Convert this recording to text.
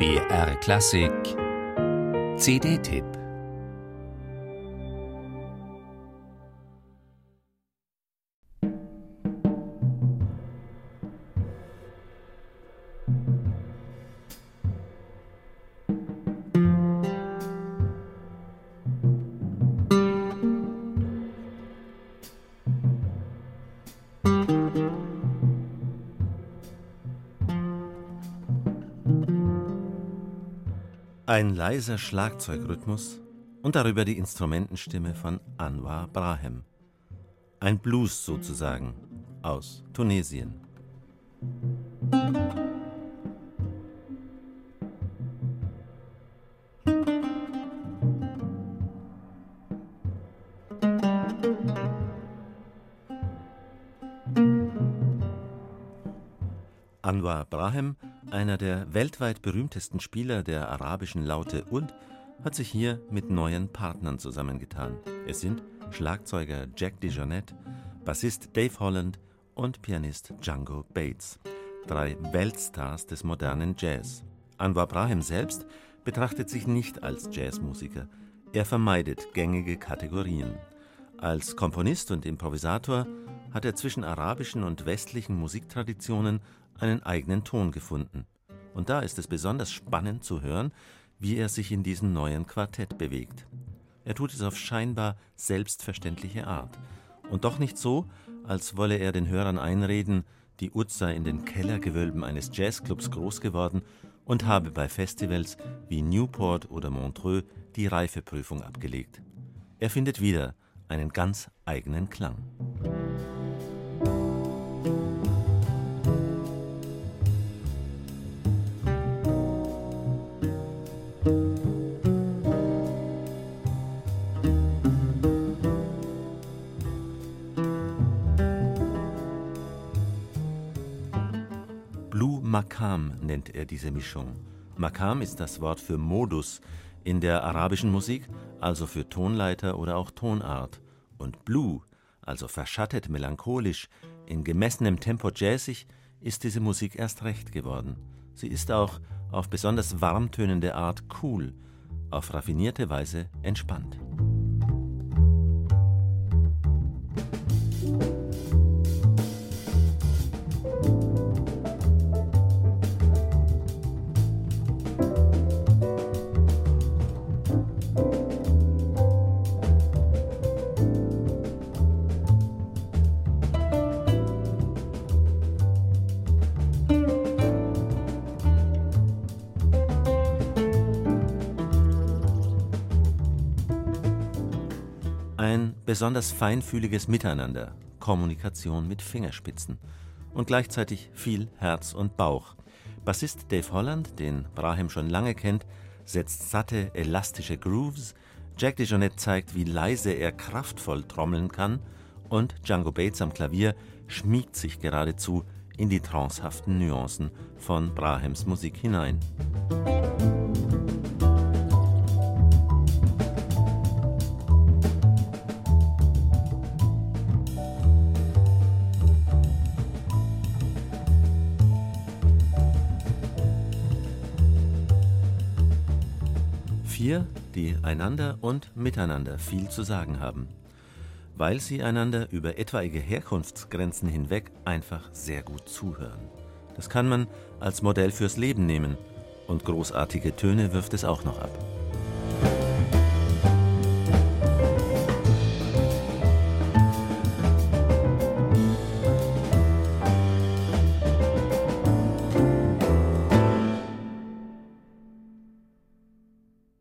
BR Klassik. CD-Tipp Ein leiser Schlagzeugrhythmus und darüber die Instrumentenstimme von Anwar Brahem. Ein Blues sozusagen aus Tunesien. Anwar Brahem, einer der weltweit berühmtesten Spieler der arabischen Laute und hat sich hier mit neuen Partnern zusammengetan. Es sind Schlagzeuger Jack DeJohnette, Bassist Dave Holland und Pianist Django Bates. Drei Weltstars des modernen Jazz. Anwar Brahem selbst betrachtet sich nicht als Jazzmusiker. Er vermeidet gängige Kategorien. Als Komponist und Improvisator hat er zwischen arabischen und westlichen Musiktraditionen einen eigenen Ton gefunden. Und da ist es besonders spannend zu hören, wie er sich in diesem neuen Quartett bewegt. Er tut es auf scheinbar selbstverständliche Art. Und doch nicht so, als wolle er den Hörern einreden, die Ud sei in den Kellergewölben eines Jazzclubs groß geworden und habe bei Festivals wie Newport oder Montreux die Reifeprüfung abgelegt. Er findet wieder einen ganz eigenen Klang. Makam nennt er diese Mischung. Makam ist das Wort für Modus in der arabischen Musik, also für Tonleiter oder auch Tonart. Und Blue, also verschattet melancholisch, in gemessenem Tempo jazzig, ist diese Musik erst recht geworden. Sie ist auch auf besonders warmtönende Art cool, auf raffinierte Weise entspannt. Ein besonders feinfühliges Miteinander, Kommunikation mit Fingerspitzen und gleichzeitig viel Herz und Bauch. Bassist Dave Holland, den Brahim schon lange kennt, setzt satte, elastische Grooves, Jack DeJohnette zeigt, wie leise er kraftvoll trommeln kann und Django Bates am Klavier schmiegt sich geradezu in die trancehaften Nuancen von Brahems Musik hinein. Vier, die einander und miteinander viel zu sagen haben, weil sie einander über etwaige Herkunftsgrenzen hinweg einfach sehr gut zuhören. Das kann man als Modell fürs Leben nehmen und großartige Töne wirft es auch noch ab.